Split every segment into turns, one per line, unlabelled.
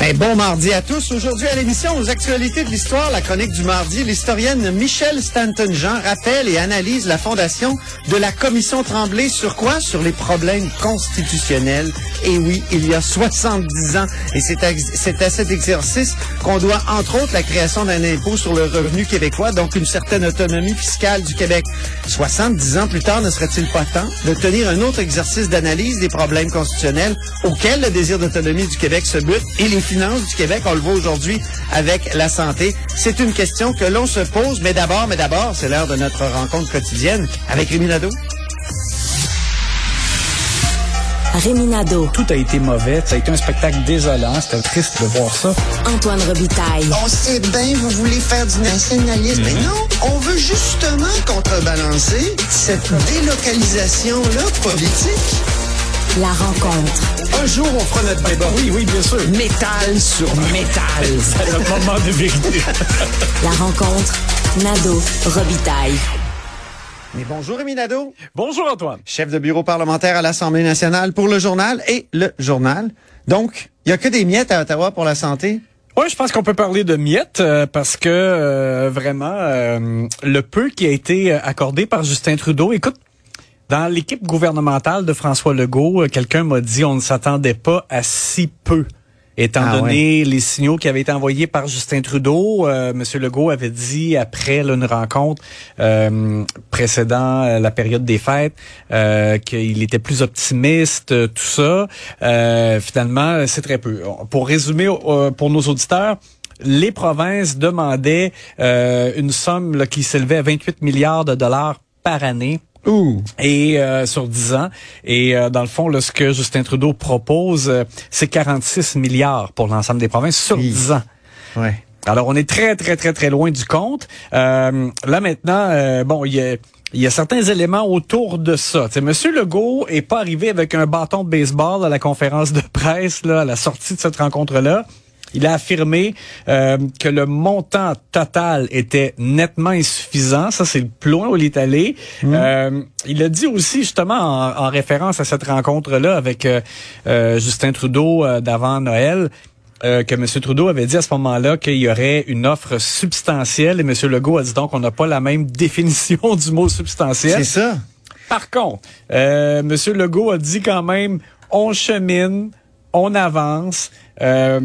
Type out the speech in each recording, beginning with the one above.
Ben, bon mardi à tous. Aujourd'hui à l'émission aux actualités de l'histoire, la chronique du mardi, l'historienne Michelle Stanton-Jean rappelle et analyse la fondation de la commission Tremblay sur quoi? Sur les problèmes constitutionnels. Et oui, il y a 70 ans. Et c'est à, cet exercice qu'on doit entre autres la création d'un impôt sur le revenu québécois, donc une certaine autonomie fiscale du Québec. 70 ans plus tard, ne serait-il pas temps de tenir un autre exercice d'analyse des problèmes constitutionnels auxquels le désir d'autonomie du Québec se bute finances du Québec, on le voit aujourd'hui avec la santé. C'est une question que l'on se pose, mais d'abord, mais d'abord, c'est l'heure de notre rencontre quotidienne avec Rémi Nadeau.
Rémi Nadeau.
Tout a été mauvais. Ça a été un spectacle désolant. C'était triste de voir ça.
Antoine Robitaille.
On sait bien, vous voulez faire du nationalisme, mais non, on veut justement contrebalancer cette délocalisation-là politique.
La rencontre.
Un jour, on fera notre débat.
Oui, oui, bien sûr.
Métal sur métal.
C'est le moment de vérité.
La rencontre. Nadeau. Robitaille.
Mais bonjour, Rémi Nadeau,
Bonjour, Antoine.
chef de bureau parlementaire à l'Assemblée nationale pour le journal et le journal. Donc, il y a que des miettes à Ottawa pour la santé?
Oui, je pense qu'on peut parler de miettes euh, parce que euh, vraiment, euh, le peu qui a été accordé par Justin Trudeau, écoute, dans l'équipe gouvernementale de François Legault, euh, quelqu'un m'a dit on ne s'attendait pas à si peu. Étant
Ah
donné les signaux qui avaient été envoyés par Justin Trudeau, euh, Monsieur Legault avait dit après là, une rencontre euh, précédant euh, la période des fêtes euh, qu'il était plus optimiste, tout ça. Euh, finalement, c'est très peu. Pour résumer pour nos auditeurs, les provinces demandaient euh, une somme là, qui s'élevait à 28 milliards de dollars par année Et euh, sur 10 ans. Et euh, dans le fond, là, ce que Justin Trudeau propose, euh, c'est 46 milliards pour l'ensemble des provinces sur
Oui.
10 ans.
Ouais.
Alors, on est très, très, très, très loin du compte. Euh, là, maintenant, euh, bon, il y a... Il y a certains éléments autour de ça. T'sais, Monsieur Legault est pas arrivé avec un bâton de baseball à la conférence de presse, là, à la sortie de cette rencontre-là. Il a affirmé euh, que le montant total était nettement insuffisant. Ça, c'est le plus loin où il est allé. Euh, il a dit aussi, justement, en, en référence à cette rencontre-là avec euh, euh, Justin Trudeau euh, d'avant Noël, euh, que M. Trudeau avait dit à ce moment-là qu'il y aurait une offre substantielle et M. Legault a dit donc qu'on n'a pas la même définition du mot substantiel.
C'est ça.
Par contre, euh, M. Legault a dit quand même on chemine, on avance. Euh,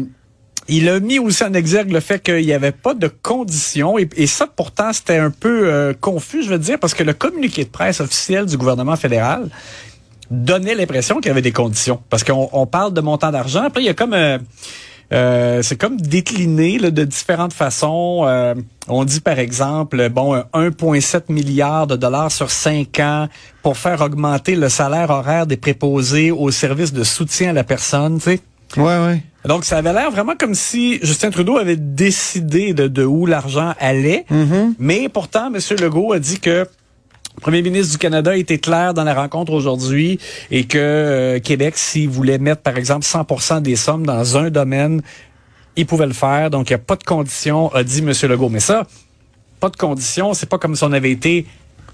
il a mis aussi en exergue le fait qu'il n'y avait pas de conditions. Et, ça, pourtant, c'était un peu euh, confus, je veux dire, parce que le communiqué de presse officiel du gouvernement fédéral donnait l'impression qu'il y avait des conditions. Parce qu'on on parle de montant d'argent. Après, il y a comme... euh, euh, c'est comme décliné là, de différentes façons. Euh, on dit par exemple, bon, un 1,7 milliard de dollars sur cinq ans pour faire augmenter le salaire horaire des préposés au service de soutien à la personne, tu sais.
Ouais, ouais.
Donc, ça avait l'air vraiment comme si Justin Trudeau avait décidé de, de où l'argent allait. Mais pourtant, M. Legault a dit que le premier ministre du Canada était clair dans la rencontre aujourd'hui et que euh, Québec, s'il voulait mettre, par exemple, 100% des sommes dans un domaine, il pouvait le faire. Donc, il n'y a pas de condition, a dit M. Legault. Mais ça, pas de condition, c'est pas comme si on avait été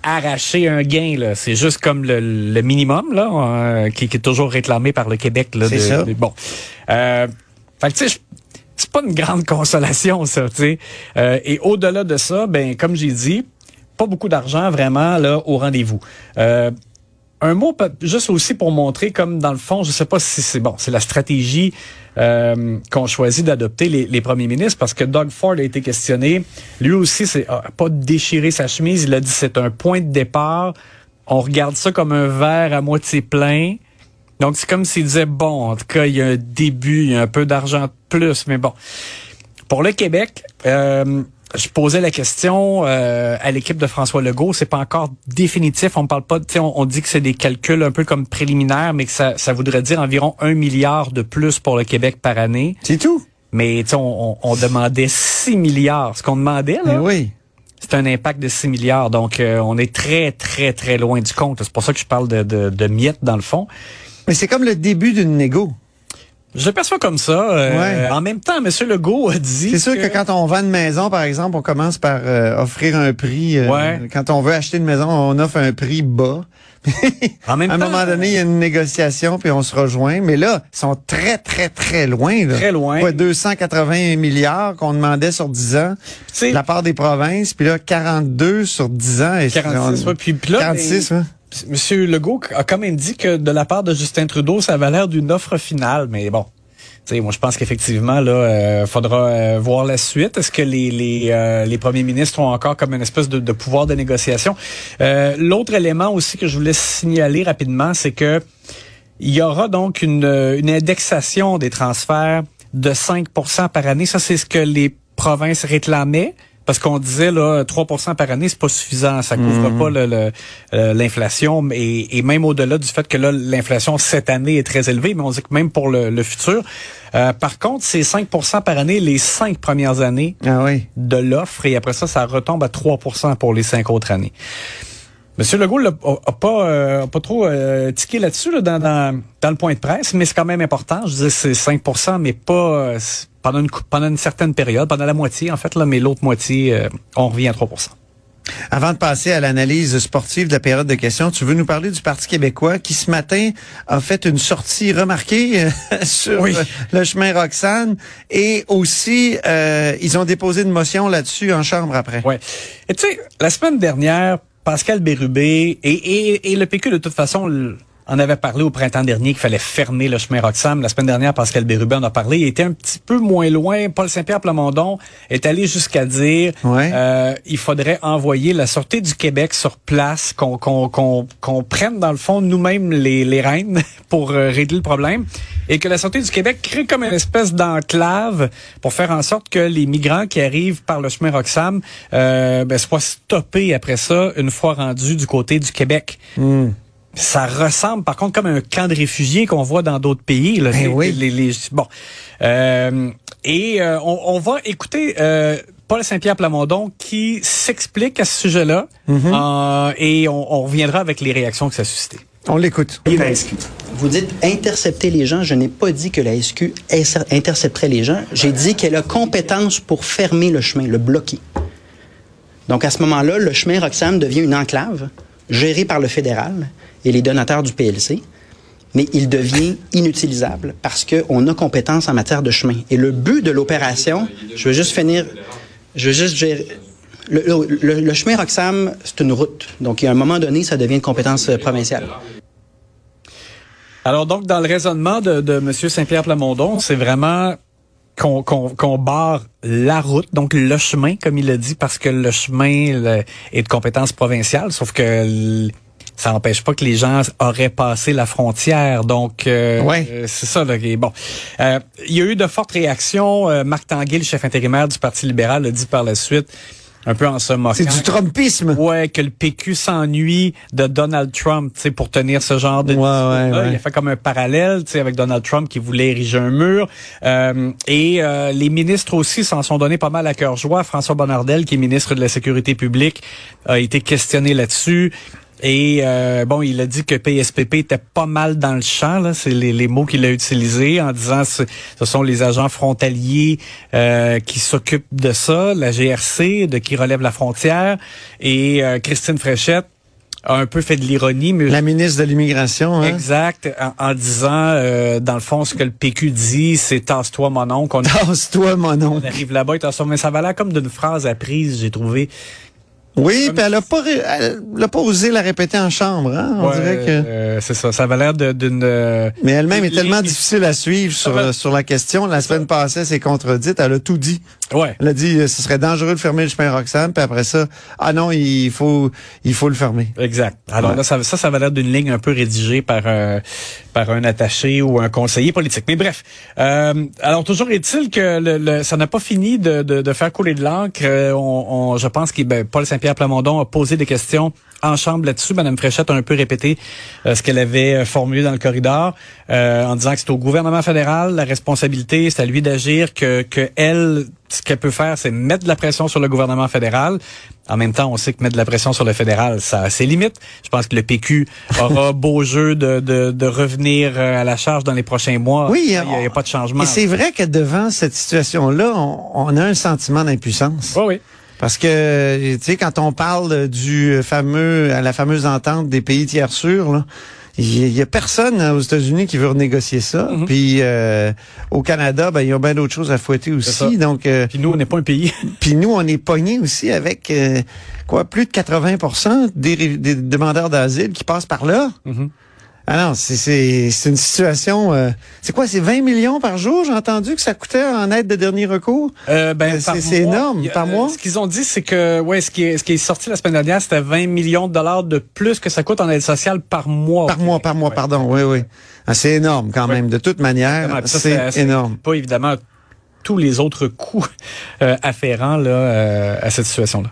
arraché un gain là, c'est juste comme le, le minimum là euh, qui, qui est toujours réclamé par le Québec là.
C'est
de-
ça.
de- bon, euh, fait que c'est pas une grande consolation ça, tu sais. Euh, et au-delà de ça, ben comme j'ai dit, pas beaucoup d'argent vraiment là au rendez-vous. Euh, un mot juste aussi pour montrer comme dans le fond, je sais pas si c'est bon, c'est la stratégie euh, qu'ont choisi d'adopter les, les premiers ministres parce que Doug Ford a été questionné. Lui aussi, c'est a pas déchiré sa chemise. Il a dit c'est un point de départ. On regarde ça comme un verre à moitié plein. Donc c'est comme s'il disait bon, en tout cas il y a un début, il y a un peu d'argent de plus, mais bon. Pour le Québec, euh, je posais la question euh, à l'équipe de François Legault. C'est pas encore définitif. On parle pas. On, on dit que c'est des calculs un peu comme préliminaires, mais que ça, ça voudrait dire environ un milliard de plus pour le Québec par année.
C'est tout.
Mais on, on- on demandait 6 milliards. Ce qu'on demandait
Mais
là,
oui.
c'est un impact de 6 milliards. Donc euh, on est très très très loin du compte. C'est pour ça que je parle de, de, de miettes dans le fond.
Mais c'est comme le début d'une négo.
Je le perçois comme ça. Euh,
Ouais.
En même temps, M. Legault a dit
C'est sûr que quand on vend une maison, par exemple, on commence par euh, offrir un prix. euh,
Ouais.
Quand on veut acheter une maison, on offre un prix bas.
En même
à un
temps,
moment donné, il y a une négociation, puis on se rejoint. Mais là, ils sont très, très, très loin. Là.
Très loin.
Ouais, 280 milliards qu'on demandait sur 10 ans de la part des provinces. Puis là, 42 sur 10 ans. Et
46,
on-
ouais, puis, puis là,
46,
ben,
ouais.
Monsieur Legault a quand même dit que de la part de Justin Trudeau, ça avait l'air d'une offre finale, mais bon. Tu sais, moi, je pense qu'effectivement, là, euh, faudra euh, voir la suite. Est-ce que les les, euh, les premiers ministres ont encore comme une espèce de, pouvoir de négociation? Euh, L'autre élément aussi que je voulais signaler rapidement, c'est que il y aura donc une, une indexation des transferts de 5% par année. Ça, c'est ce que les provinces réclamaient. Parce qu'on disait là 3% par année, c'est pas suffisant, ça couvre pas le- le- euh, l'inflation mais- et, et même au-delà du fait que là l'inflation cette année est très élevée, mais on dit que même pour le, le futur. Euh, par contre, c'est 5% par année les cinq premières années
Ah oui.
de l'offre et après ça, ça retombe à 3% pour les cinq autres années. Monsieur Legault n'a a pas, euh, pas trop euh, tiqué là-dessus là, dans, dans, dans le point de presse, mais c'est quand même important. Je disais c'est 5% mais pas euh, pendant une, pendant une certaine période, pendant la moitié en fait, là, mais l'autre moitié, euh, on revient à 3%
Avant de passer à l'analyse sportive de la période de questions, tu veux nous parler du Parti québécois qui ce matin a fait une sortie remarquée euh, sur
Oui.
le chemin Roxane et aussi euh, ils ont déposé une motion là-dessus en chambre après.
Ouais. Et tu sais, la semaine dernière, Pascal Bérubé et, et, et le PQ, de toute façon, en avait parlé au printemps dernier qu'il fallait fermer le chemin Roxham. La semaine dernière, Pascal Bérubé en a parlé. Il était un petit peu moins loin. Paul Saint-Pierre Plamondon est allé jusqu'à dire
Ouais.
euh, il faudrait envoyer la Sûreté du Québec sur place, qu'on qu'on qu'on qu'on prenne dans le fond nous-mêmes les, les rênes pour euh, régler le problème et que la Sûreté du Québec crée comme une espèce d'enclave pour faire en sorte que les migrants qui arrivent par le chemin Roxham euh, ben, soient stoppés après ça une fois rendus du côté du Québec. Ça ressemble par contre comme un camp de réfugiés qu'on voit dans d'autres pays. Là,
Ben
Les-
oui.
les- les- bon, Euh, et euh, on, on va écouter euh, Paul Saint-Pierre Plamondon qui s'explique à ce sujet-là Euh, et on, on reviendra avec les réactions que ça a suscité.
On l'écoute.
Vous dites intercepter les gens. Je n'ai pas dit que la SQ inter- intercepterait les gens. J'ai dit qu'elle a compétence pour fermer le chemin, le bloquer. Donc, à ce moment-là, le chemin Roxham devient une enclave gérée par le fédéral et les donateurs du PLC, mais il devient inutilisable parce qu'on a compétence en matière de chemin. Et le but de l'opération, je veux juste finir, je veux juste gérer. Le, le- le- le chemin Roxham, c'est une route. Donc, à un moment donné, ça devient une compétence euh, provinciale.
Alors donc, dans le raisonnement de, de M. Saint-Pierre Plamondon, c'est vraiment qu'on barre la route, donc le chemin, comme il a dit, parce que le chemin le- est de compétence provinciale, sauf que ça n'empêche pas que les gens auraient passé la frontière. Donc, euh,
Ouais.
euh, c'est ça. Là, bon, Euh, il y a eu de fortes réactions. Marc Tanguay, le chef intérimaire du Parti libéral, a dit par la suite, un peu en se moquant.
C'est du Trumpisme.
Ouais, que le PQ s'ennuie de Donald Trump, tu sais, pour tenir ce genre de
Ouais, ouais, ouais.
Il a fait comme un parallèle, tu sais, avec Donald Trump qui voulait ériger un mur. Euh, et euh, les ministres aussi s'en sont donnés pas mal à cœur joie. François Bonnardel, qui est ministre de la Sécurité publique, a été questionné là-dessus. Et euh, bon, il a dit que PSPP était pas mal dans le champ. Là, c'est les, les mots qu'il a utilisés en disant ce, ce sont les agents frontaliers euh, qui s'occupent de ça, la GRC, de qui relève la frontière. Et euh, Christine Fréchette a un peu fait de l'ironie, mais
La ministre de l'immigration. Hein?
exact, en, en disant euh, dans le fond ce que le PQ dit, c'est tasse-toi mon oncle. On,
Tasse-toi, mon
on
oncle.
arrive là-bas, et tasse-toi. Mais ça va l'air comme d'une phrase apprise, j'ai trouvé.
Oui, puis elle a pas, elle a pas osé la répéter en chambre. Hein? On
Ouais,
dirait que.
euh, c'est ça, ça va l'air d'une. euh,
Mais elle-même est tellement difficile à suivre sur,
va-
sur la question. La semaine passée, elle s'est contredite. Elle a tout dit.
Ouais.
Elle a dit euh, ce serait dangereux de fermer le chemin Roxham, puis après ça, ah non, il faut il faut le fermer.
Exact. Alors
Ouais.
là, ça, ça, ça va l'air d'une ligne un peu rédigée par euh, par un attaché ou un conseiller politique. Mais bref, euh, alors toujours est-il que le, le- ça n'a pas fini de, de, de faire couler de l'encre. Euh, on, on- je pense que ben, Paul Saint-Pierre Plamondon a posé des questions en chambre là-dessus. Madame Fréchette a un peu répété euh, ce qu'elle avait euh, formulé dans le corridor euh, en disant que c'est au gouvernement fédéral la responsabilité, c'est à lui d'agir, que, que elle, ce qu'elle peut faire, c'est mettre de la pression sur le gouvernement fédéral. En même temps, on sait que mettre de la pression sur le fédéral, ça a ses limites. Je pense que le PQ aura beau jeu de, de, de revenir à la charge dans les prochains mois.
Oui,
il n'y a, a, pas de changement.
Et c'est vrai que devant cette situation-là, on, on, a un sentiment d'impuissance.
Oui, oui.
Parce que, tu sais, quand on parle du fameux, à la fameuse entente des pays tiers sûrs, là, il y, a personne aux États-Unis qui veut renégocier ça. Mm -hmm. Puis euh, au Canada, ben il y a bien d'autres choses à fouetter aussi. Donc euh,
puis nous on n'est pas un pays.
puis nous on est pogné aussi avec euh, quoi plus de 80% des, des demandeurs d'asile qui passent par là. Mm -hmm. Ah non, c'est une situation. Euh, c'est quoi, c'est 20 millions par jour? J'ai entendu que ça coûtait en aide de dernier recours?
Euh, ben,
c'est énorme par mois?
Ce qu'ils ont dit, c'est que ouais, ce qui est ce qui est sorti la semaine dernière, c'était 20 millions de dollars de plus que ça coûte en aide sociale par mois.
Par mois, par mois, ouais. pardon. Oui, oui. Ah, c'est énorme quand même. De toute manière, c'est énorme.
Pas évidemment tous les autres coûts euh, afférents là euh, à cette situation-là.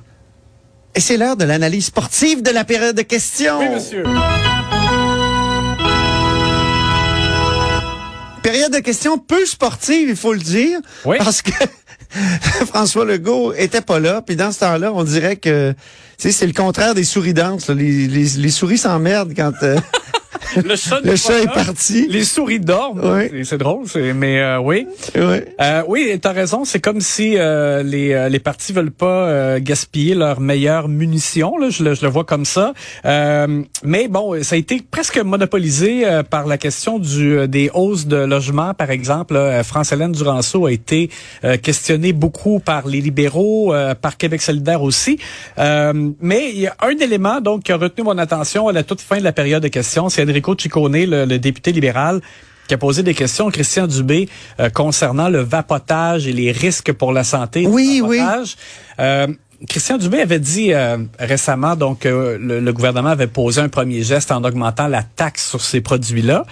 Et c'est l'heure de l'analyse sportive de la période de questions.
Oui, monsieur.
Période de questions peu sportive, il faut le dire.
Oui.
Parce que François Legault était pas là. Puis dans ce temps-là, on dirait que c'est le contraire des souris danses. Les, les, les, souris s'emmerdent quand... Euh,
le chat,
le chat est parti.
Les souris dorment. Oui. C'est drôle, mais euh, oui.
Oui,
euh, oui t'as raison. C'est comme si euh, les, les partis veulent pas euh, gaspiller leurs meilleures munitions. Là. Je, le, je le vois comme ça. Euh, mais bon, ça a été presque monopolisé par la question du des hausses de logement, par exemple. France-Hélène Duranceau a été questionnée beaucoup par les libéraux, par Québec solidaire aussi. mais il y a un élément donc qui a retenu mon attention à la toute fin de la période de questions, c'est Enrico Ciccone, le, le, député libéral, qui a posé des questions à Christian Dubé euh, concernant le vapotage et les risques pour la santé
oui,
du vapotage. Oui. Euh, Christian Dubé avait dit euh, récemment donc euh, le, gouvernement avait posé un premier geste en augmentant la taxe sur ces produits-là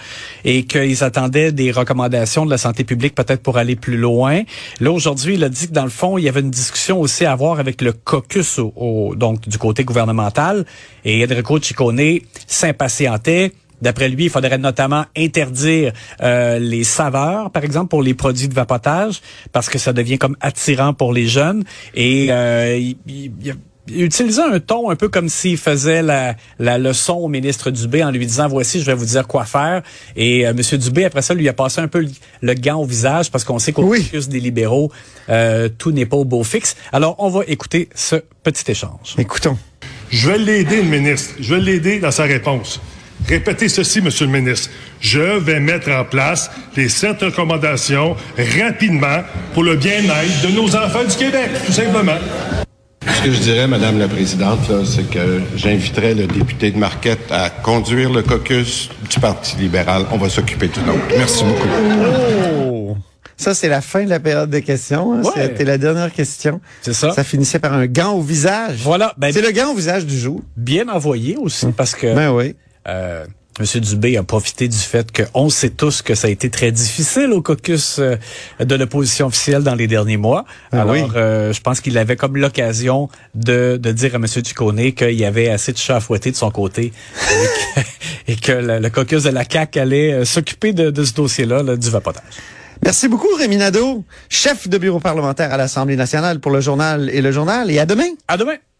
et qu'ils attendaient des recommandations de la santé publique peut-être pour aller plus loin. Là aujourd'hui, il a dit que dans le fond, il y avait une discussion aussi à avoir avec le caucus au, au, donc du côté gouvernemental et Enrico Ciccone s'impatientait. D'après lui, il faudrait notamment interdire euh, les saveurs, par exemple, pour les produits de vapotage, parce que ça devient comme attirant pour les jeunes. Et euh, il, il, il utilisait un ton un peu comme s'il faisait la, la leçon au ministre Dubé en lui disant voici je vais vous dire quoi faire et euh, monsieur Dubé après ça lui a passé un peu le, le gant au visage parce qu'on sait qu'au
oui.
caucus des libéraux euh, tout n'est pas au beau fixe. Alors on va écouter ce petit échange.
Écoutons.
Je vais l'aider le ministre, je vais l'aider dans sa réponse. Répétez ceci, Monsieur le ministre. Je vais mettre en place les sept recommandations rapidement pour le bien-être de nos enfants du Québec, tout simplement.
Ce que je dirais, Madame la Présidente, c'est que j'inviterais le député de Marquette à conduire le caucus du Parti libéral. On va s'occuper tout autre. Merci beaucoup.
Oh. Ça, c'est la fin de la période de questions. Hein.
Ouais.
C'était la dernière question.
C'est ça.
Ça finissait par un gant au visage.
Voilà. Ben,
c'est le gant au visage du jour.
Bien envoyé aussi, parce que...
Ben oui.
Euh, M. Dubé a profité du fait qu'on sait tous que ça a été très difficile au caucus euh, de l'opposition officielle dans les derniers mois.
Ah
Alors,
oui.
euh, je pense qu'il avait comme l'occasion de, de dire à M. Ciccone qu'il y avait assez de chats à fouetter de son côté et que, et que le, le, caucus de la CAQ allait euh, s'occuper de, de, ce dossier-là, là, du vapotage.
Merci beaucoup, Rémi Nadeau, chef de bureau parlementaire à l'Assemblée nationale pour le journal et le journal. Et à demain.
À demain.